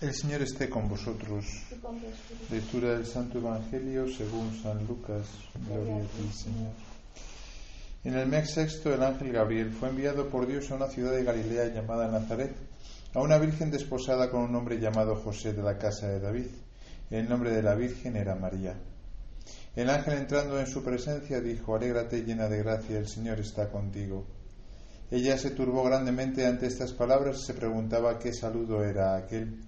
El Señor esté con vosotros. Lectura del Santo Evangelio según San Lucas. Gloria a ti, Señor. En el mes sexto, el ángel Gabriel fue enviado por Dios a una ciudad de Galilea llamada Nazaret, a una virgen desposada con un hombre llamado José de la casa de David. El nombre de la virgen era María. El ángel entrando en su presencia dijo, Alégrate llena de gracia, el Señor está contigo. Ella se turbó grandemente ante estas palabras y se preguntaba qué saludo era aquel.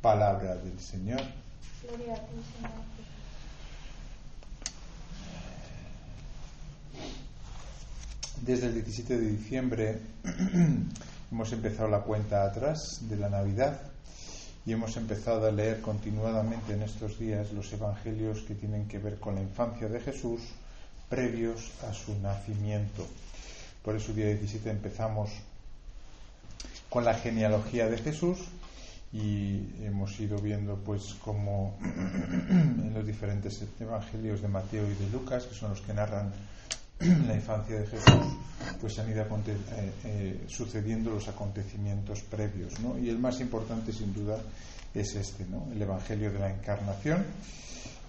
Palabra del Señor. Gloria a ti, Señor. Desde el 17 de diciembre hemos empezado la cuenta atrás de la Navidad y hemos empezado a leer continuadamente en estos días los evangelios que tienen que ver con la infancia de Jesús previos a su nacimiento. Por eso el día 17 empezamos con la genealogía de Jesús y hemos ido viendo pues como en los diferentes evangelios de Mateo y de Lucas, que son los que narran la infancia de Jesús, pues han ido eh, eh, sucediendo los acontecimientos previos, ¿no? Y el más importante, sin duda, es este, ¿no? El Evangelio de la Encarnación,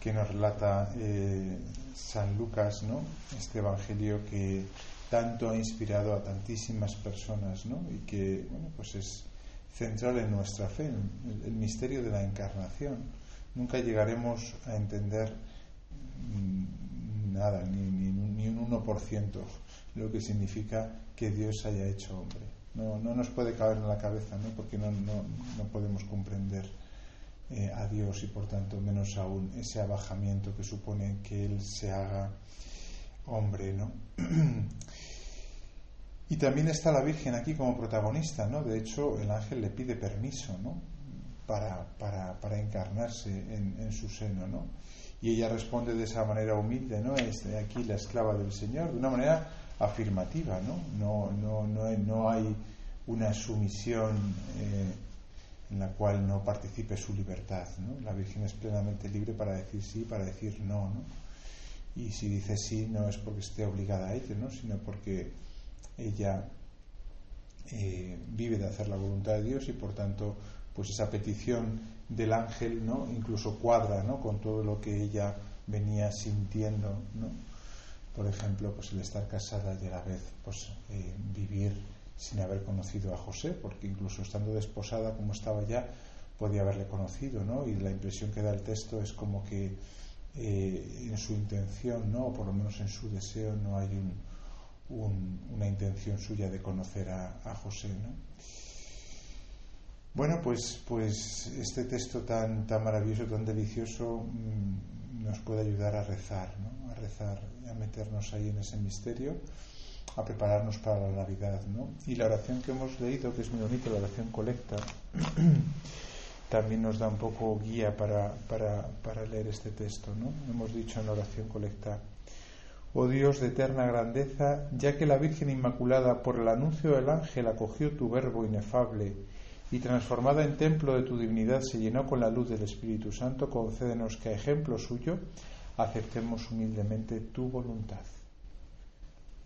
que nos relata eh, San Lucas, ¿no? Este Evangelio que tanto ha inspirado a tantísimas personas, ¿no? Y que, bueno, pues es central en nuestra fe, el, misterio de la Encarnación. Nunca llegaremos a entender mm, nada, ni, ni, un 1% lo que significa que Dios haya hecho hombre. No, no nos puede caber en la cabeza, ¿no? porque no, no, no podemos comprender eh, a Dios y por tanto menos aún ese abajamiento que supone que Él se haga hombre. ¿no? y también está la Virgen aquí como protagonista, ¿no? de hecho el ángel le pide permiso ¿no? para, para, para encarnarse en, su seno. ¿no? Y ella responde de esa manera humilde, ¿no? Es aquí la esclava del Señor, de una manera afirmativa, ¿no? No, no, no, hay, no hay una sumisión eh, en la cual no participe su libertad, ¿no? La Virgen es plenamente libre para decir sí, para decir no, ¿no? Y si dice sí, no es porque esté obligada a ello, ¿no? Sino porque ella eh, vive de hacer la voluntad de Dios y por tanto, pues esa petición del ángel, ¿no? Incluso cuadra, ¿no? Con todo lo que ella venía sintiendo, ¿no? Por ejemplo, pues el estar casada y a la vez, pues eh, vivir sin haber conocido a José, porque incluso estando desposada como estaba ya, podía haberle conocido, ¿no? Y la impresión que da el texto es como que eh, en su intención, ¿no? O por lo menos en su deseo no hay una intención suya de conocer a, José, ¿no? Bueno, pues, pues este texto tan, tan maravilloso, tan delicioso, mm, nos puede ayudar a rezar, ¿no? a rezar, a meternos ahí en ese misterio, a prepararnos para la Navidad. ¿no? Y la oración que hemos leído, que es muy bonita, la oración colecta, también nos da un poco guía para, para, para leer este texto. ¿no? Hemos dicho en la oración colecta, Oh Dios de eterna grandeza, ya que la Virgen Inmaculada por el anuncio del ángel acogió tu verbo inefable, y transformada en templo de tu divinidad se llenó con la luz del Espíritu Santo, concédenos que a ejemplo suyo aceptemos humildemente tu voluntad.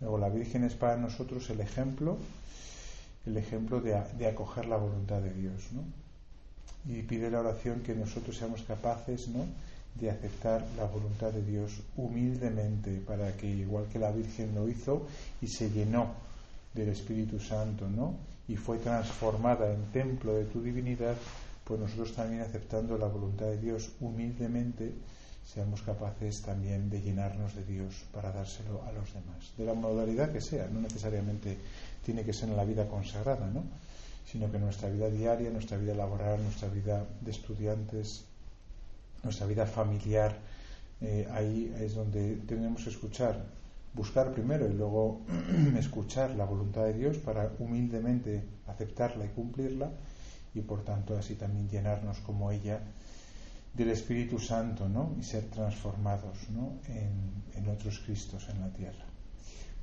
Luego la Virgen es para nosotros el ejemplo, el ejemplo de, acoger la voluntad de Dios, ¿no? Y pide la oración que nosotros seamos capaces, ¿no? De aceptar la voluntad de Dios humildemente para que igual que la Virgen lo hizo y se llenó del Espíritu Santo, ¿no? y fue transformada en templo de tu divinidad, pues nosotros también aceptando la voluntad de Dios humildemente, seamos capaces también de llenarnos de Dios para dárselo a los demás, de la modalidad que sea, no necesariamente tiene que ser en la vida consagrada, ¿no? sino que nuestra vida diaria, nuestra vida laboral, nuestra vida de estudiantes, nuestra vida familiar, eh, ahí es donde tenemos que escuchar, buscar primero y luego escuchar la voluntad de Dios para humildemente aceptarla y cumplirla y por tanto así también llenarnos como ella del Espíritu Santo ¿no? y ser transformados ¿no? en, otros Cristos en la tierra.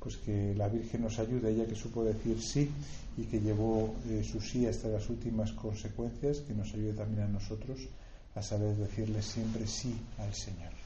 Pues que la Virgen nos ayude, ella que supo decir sí y que llevó eh, su sí hasta las últimas consecuencias, que nos ayude también a nosotros a saber decirle siempre sí al Señor.